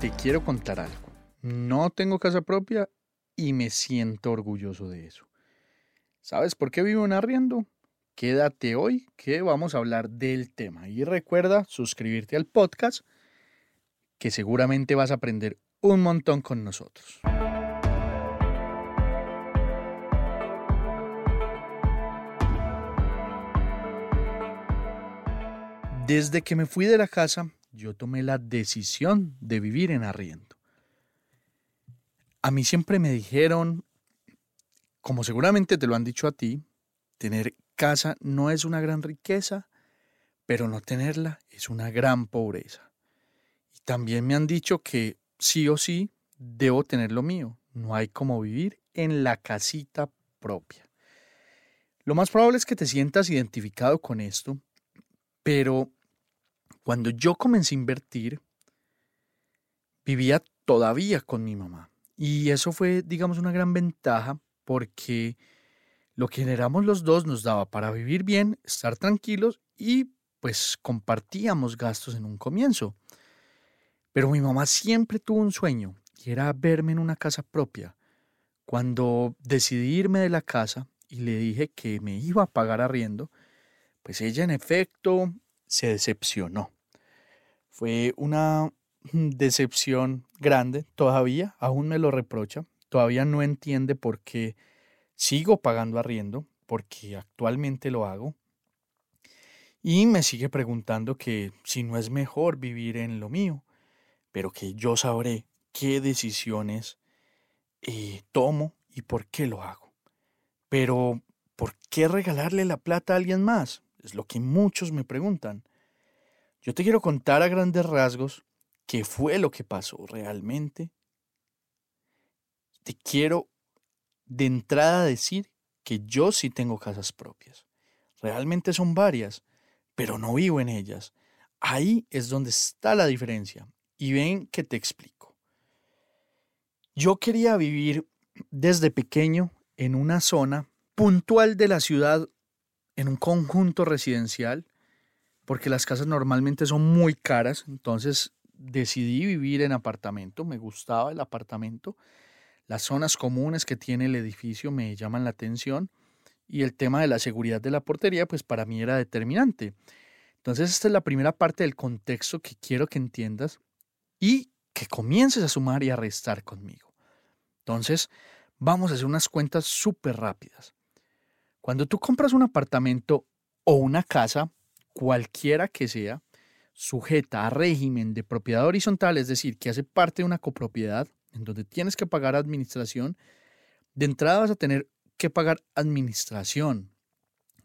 Te quiero contar algo. No tengo casa propia y me siento orgulloso de eso. ¿Sabes por qué vivo en arriendo? Quédate hoy que vamos a hablar del tema. Y recuerda suscribirte al podcast que seguramente vas a aprender un montón con nosotros. Desde que me fui de la casa, yo tomé la decisión de vivir en arriendo. A mí siempre me dijeron, como seguramente te lo han dicho a ti, tener casa no es una gran riqueza, pero no tenerla es una gran pobreza. Y también me han dicho que sí o sí debo tener lo mío. No hay como vivir en la casita propia. Lo más probable es que te sientas identificado con esto, pero cuando yo comencé a invertir, vivía todavía con mi mamá. Y eso fue, digamos, una gran ventaja porque lo que generamos los dos nos daba para vivir bien, estar tranquilos y pues compartíamos gastos en un comienzo. Pero mi mamá siempre tuvo un sueño y era verme en una casa propia. Cuando decidí irme de la casa y le dije que me iba a pagar arriendo, pues ella en efecto se decepcionó. Fue una decepción grande todavía, aún me lo reprocha, todavía no entiende por qué sigo pagando arriendo, porque actualmente lo hago. Y me sigue preguntando que si no es mejor vivir en lo mío, pero que yo sabré qué decisiones eh, tomo y por qué lo hago. Pero, ¿por qué regalarle la plata a alguien más? Es lo que muchos me preguntan. Yo te quiero contar a grandes rasgos qué fue lo que pasó realmente. Te quiero de entrada decir que yo sí tengo casas propias. Realmente son varias, pero no vivo en ellas. Ahí es donde está la diferencia. Y ven que te explico. Yo quería vivir desde pequeño en una zona puntual de la ciudad, en un conjunto residencial, porque las casas normalmente son muy caras, entonces decidí vivir en apartamento, me gustaba el apartamento, las zonas comunes que tiene el edificio me llaman la atención y el tema de la seguridad de la portería pues para mí era determinante. Entonces esta es la primera parte del contexto que quiero que entiendas y que comiences a sumar y a restar conmigo. Entonces vamos a hacer unas cuentas súper rápidas. Cuando tú compras un apartamento o una casa, cualquiera que sea, sujeta a régimen de propiedad horizontal, es decir, que hace parte de una copropiedad, en donde tienes que pagar administración, de entrada vas a tener que pagar administración.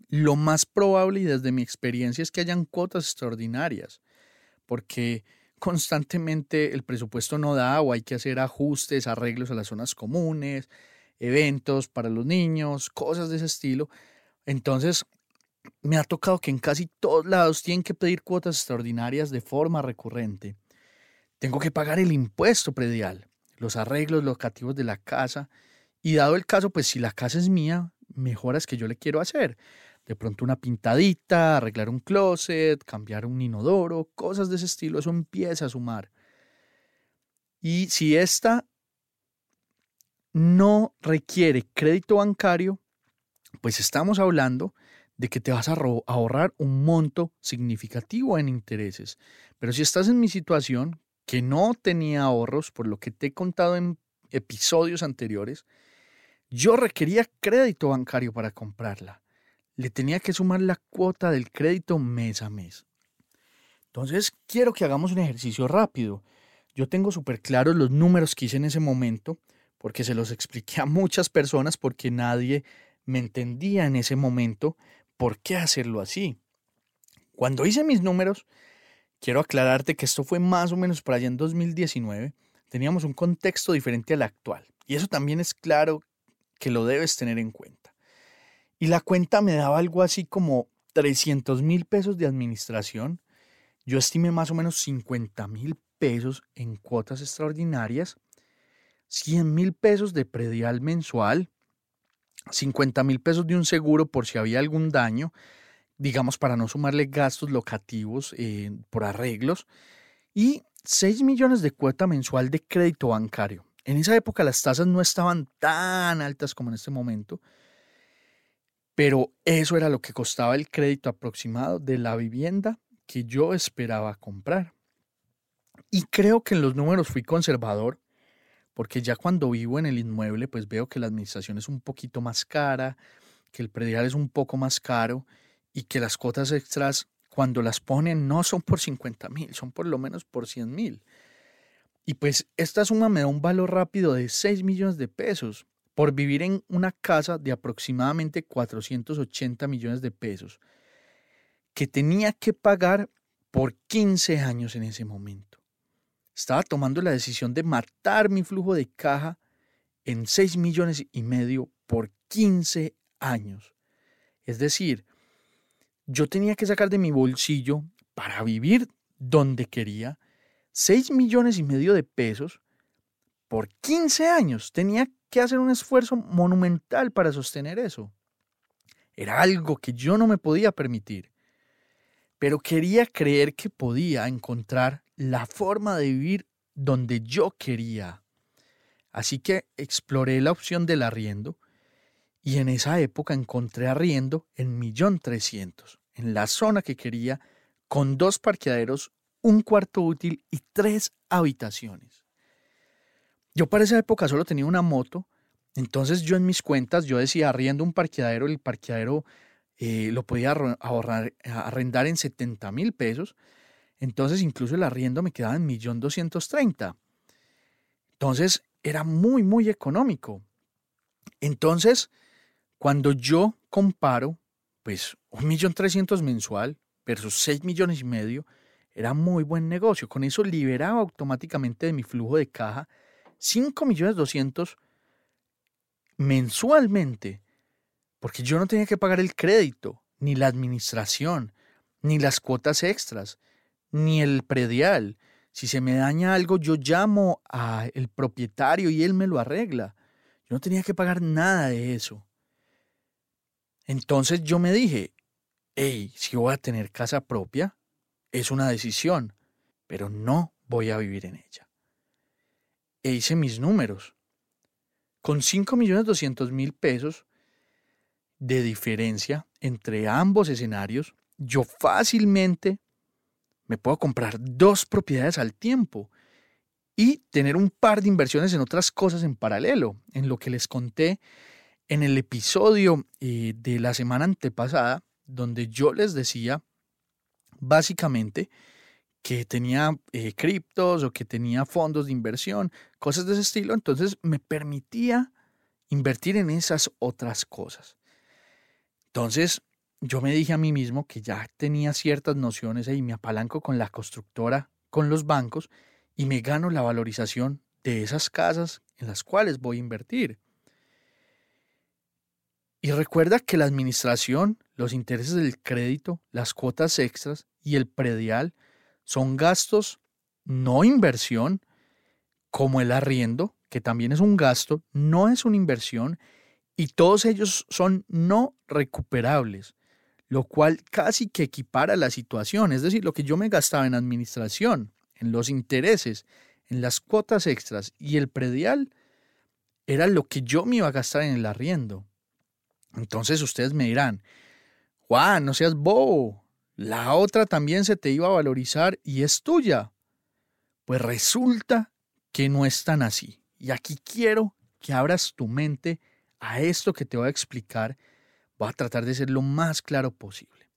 Lo más probable, y desde mi experiencia, es que hayan cuotas extraordinarias, porque constantemente el presupuesto no da o hay que hacer ajustes, arreglos a las zonas comunes, eventos para los niños, cosas de ese estilo. Entonces, me ha tocado que en casi todos lados tienen que pedir cuotas extraordinarias de forma recurrente. Tengo que pagar el impuesto predial, los arreglos locativos de la casa y dado el caso, pues si la casa es mía, mejoras que yo le quiero hacer. De pronto una pintadita, arreglar un closet, cambiar un inodoro, cosas de ese estilo, eso empieza a sumar. Y si esta no requiere crédito bancario, pues estamos hablando de que te vas a ahorrar un monto significativo en intereses. Pero si estás en mi situación, que no tenía ahorros, por lo que te he contado en episodios anteriores, yo requería crédito bancario para comprarla. Le tenía que sumar la cuota del crédito mes a mes. Entonces, quiero que hagamos un ejercicio rápido. Yo tengo súper claros los números que hice en ese momento, porque se los expliqué a muchas personas, porque nadie me entendía en ese momento por qué hacerlo así. Cuando hice mis números, quiero aclararte que esto fue más o menos por allá en 2019, teníamos un contexto diferente al actual. Y eso también es claro que lo debes tener en cuenta. Y la cuenta me daba algo así como 300 mil pesos de administración. Yo estimé más o menos 50 mil pesos en cuotas extraordinarias, 100 mil pesos de predial mensual, 50 mil pesos de un seguro por si había algún daño, digamos para no sumarle gastos locativos eh, por arreglos, y 6 millones de cuota mensual de crédito bancario. En esa época las tasas no estaban tan altas como en este momento, pero eso era lo que costaba el crédito aproximado de la vivienda que yo esperaba comprar. Y creo que en los números fui conservador, porque ya cuando vivo en el inmueble, pues veo que la administración es un poquito más cara, que el predial es un poco más caro y que las cuotas extras, cuando las ponen, no son por 50 mil, son por lo menos por 100 mil. Y pues esta suma me da un valor rápido de 6 millones de pesos por vivir en una casa de aproximadamente 480 millones de pesos que tenía que pagar por 15 años en ese momento. Estaba tomando la decisión de matar mi flujo de caja en 6 millones y medio por 15 años. Es decir, yo tenía que sacar de mi bolsillo para vivir donde quería 6 millones y medio de pesos por 15 años. Tenía que hacer un esfuerzo monumental para sostener eso. Era algo que yo no me podía permitir. Pero quería creer que podía encontrar la forma de vivir donde yo quería. Así que exploré la opción del arriendo y en esa época encontré arriendo en millón trescientos, en la zona que quería, con dos parqueaderos, un cuarto útil y tres habitaciones. Yo para esa época solo tenía una moto, entonces yo en mis cuentas yo decía arriendo un parqueadero, el parqueadero eh, lo podía ahorrar, arrendar en 70 mil pesos, entonces incluso el arriendo me quedaba en 1.230.000. Entonces era muy, muy económico. Entonces, cuando yo comparo, pues 1.300.000 mensual versus 6 millones y medio, era muy buen negocio. Con eso liberaba automáticamente de mi flujo de caja 5 millones 200 mensualmente, porque yo no tenía que pagar el crédito, ni la administración, ni las cuotas extras, ni el predial. Si se me daña algo, yo llamo al propietario y él me lo arregla. Yo no tenía que pagar nada de eso. Entonces yo me dije, hey, si voy a tener casa propia, es una decisión, pero no voy a vivir en ella e hice mis números. Con 5.200.000 pesos de diferencia entre ambos escenarios, yo fácilmente me puedo comprar dos propiedades al tiempo y tener un par de inversiones en otras cosas en paralelo, en lo que les conté en el episodio eh, de la semana antepasada, donde yo les decía básicamente que tenía eh, criptos o que tenía fondos de inversión, cosas de ese estilo, entonces me permitía invertir en esas otras cosas. Entonces yo me dije a mí mismo que ya tenía ciertas nociones y me apalanco con la constructora, con los bancos y me gano la valorización de esas casas en las cuales voy a invertir. Y recuerda que la administración, los intereses del crédito, las cuotas extras y el predial son gastos no inversión, como el arriendo, que también es un gasto, no es una inversión, y todos ellos son no recuperables, lo cual casi que equipara la situación. Es decir, lo que yo me gastaba en administración, en los intereses, en las cuotas extras y el predial, era lo que yo me iba a gastar en el arriendo. Entonces ustedes me dirán, Juan, no seas bobo. La otra también se te iba a valorizar y es tuya. Pues resulta que no es tan así. Y aquí quiero que abras tu mente a esto que te voy a explicar. Voy a tratar de ser lo más claro posible.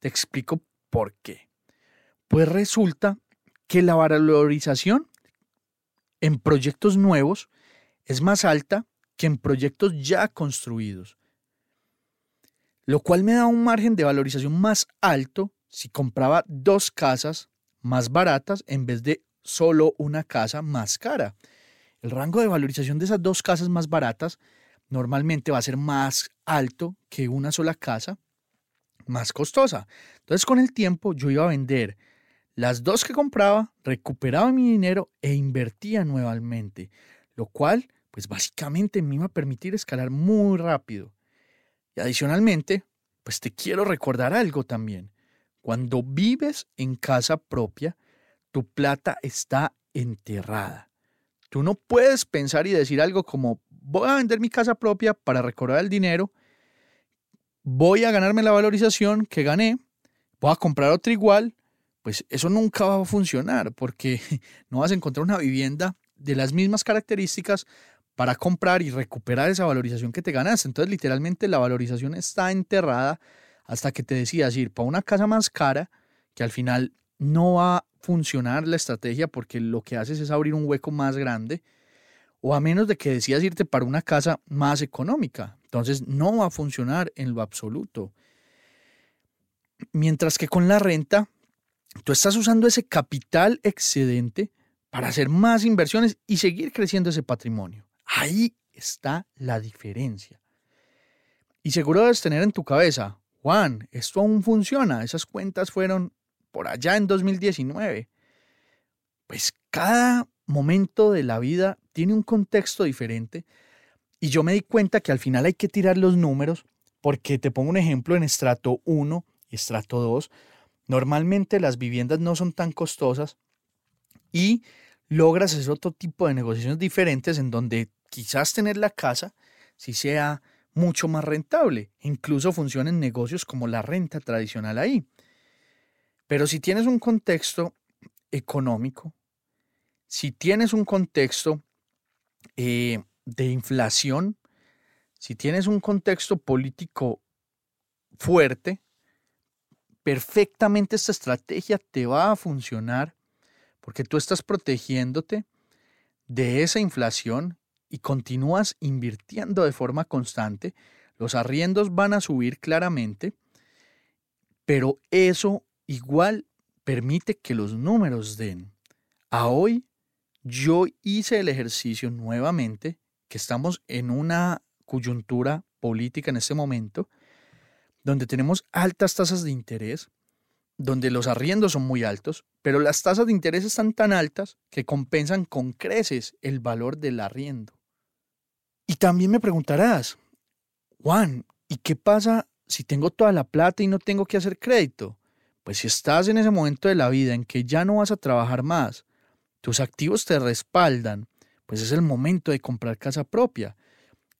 Te explico por qué. Pues resulta que la valorización en proyectos nuevos es más alta que en proyectos ya construidos, lo cual me da un margen de valorización más alto si compraba dos casas más baratas en vez de solo una casa más cara. El rango de valorización de esas dos casas más baratas normalmente va a ser más alto que una sola casa más costosa. Entonces con el tiempo yo iba a vender las dos que compraba, recuperaba mi dinero e invertía nuevamente, lo cual pues básicamente me iba a permitir escalar muy rápido. Y adicionalmente, pues te quiero recordar algo también. Cuando vives en casa propia, tu plata está enterrada. Tú no puedes pensar y decir algo como, voy a vender mi casa propia para recordar el dinero, voy a ganarme la valorización que gané, voy a comprar otra igual, pues eso nunca va a funcionar porque no vas a encontrar una vivienda de las mismas características para comprar y recuperar esa valorización que te ganaste. Entonces, literalmente la valorización está enterrada hasta que te decidas ir para una casa más cara, que al final no va a funcionar la estrategia porque lo que haces es abrir un hueco más grande, o a menos de que decidas irte para una casa más económica. Entonces, no va a funcionar en lo absoluto. Mientras que con la renta, tú estás usando ese capital excedente para hacer más inversiones y seguir creciendo ese patrimonio. Ahí está la diferencia. Y seguro debes tener en tu cabeza, Juan, esto aún funciona, esas cuentas fueron por allá en 2019. Pues cada momento de la vida tiene un contexto diferente y yo me di cuenta que al final hay que tirar los números porque te pongo un ejemplo en estrato 1 y estrato 2. Normalmente las viviendas no son tan costosas y logras hacer otro tipo de negociaciones diferentes en donde quizás tener la casa si sea mucho más rentable. Incluso funcionen negocios como la renta tradicional ahí. Pero si tienes un contexto económico, si tienes un contexto eh, de inflación, si tienes un contexto político fuerte, perfectamente esta estrategia te va a funcionar porque tú estás protegiéndote de esa inflación y continúas invirtiendo de forma constante, los arriendos van a subir claramente, pero eso igual permite que los números den. A hoy yo hice el ejercicio nuevamente, que estamos en una coyuntura política en este momento, donde tenemos altas tasas de interés, donde los arriendos son muy altos, pero las tasas de interés están tan altas que compensan con creces el valor del arriendo. Y también me preguntarás, Juan, ¿y qué pasa si tengo toda la plata y no tengo que hacer crédito? Pues si estás en ese momento de la vida en que ya no vas a trabajar más, tus activos te respaldan, pues es el momento de comprar casa propia.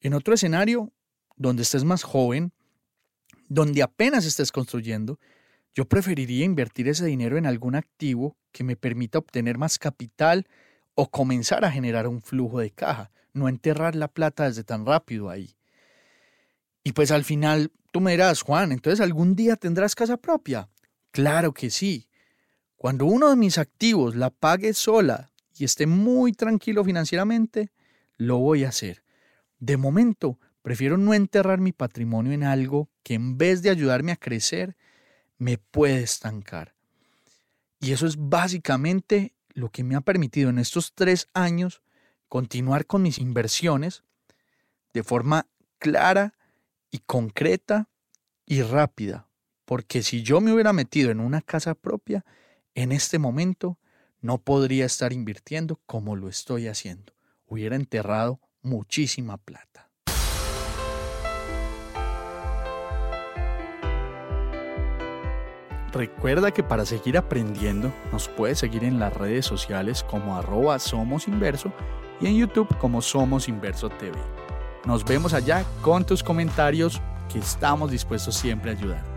En otro escenario, donde estés más joven, donde apenas estés construyendo, yo preferiría invertir ese dinero en algún activo que me permita obtener más capital o comenzar a generar un flujo de caja, no enterrar la plata desde tan rápido ahí. Y pues al final tú me dirás, Juan, entonces algún día tendrás casa propia. Claro que sí. Cuando uno de mis activos la pague sola y esté muy tranquilo financieramente, lo voy a hacer. De momento, prefiero no enterrar mi patrimonio en algo que en vez de ayudarme a crecer, me puede estancar. Y eso es básicamente lo que me ha permitido en estos tres años continuar con mis inversiones de forma clara y concreta y rápida. Porque si yo me hubiera metido en una casa propia, en este momento no podría estar invirtiendo como lo estoy haciendo. Hubiera enterrado muchísima plata. Recuerda que para seguir aprendiendo nos puedes seguir en las redes sociales como arroba Somos Inverso y en YouTube como Somos Inverso TV. Nos vemos allá con tus comentarios que estamos dispuestos siempre a ayudar.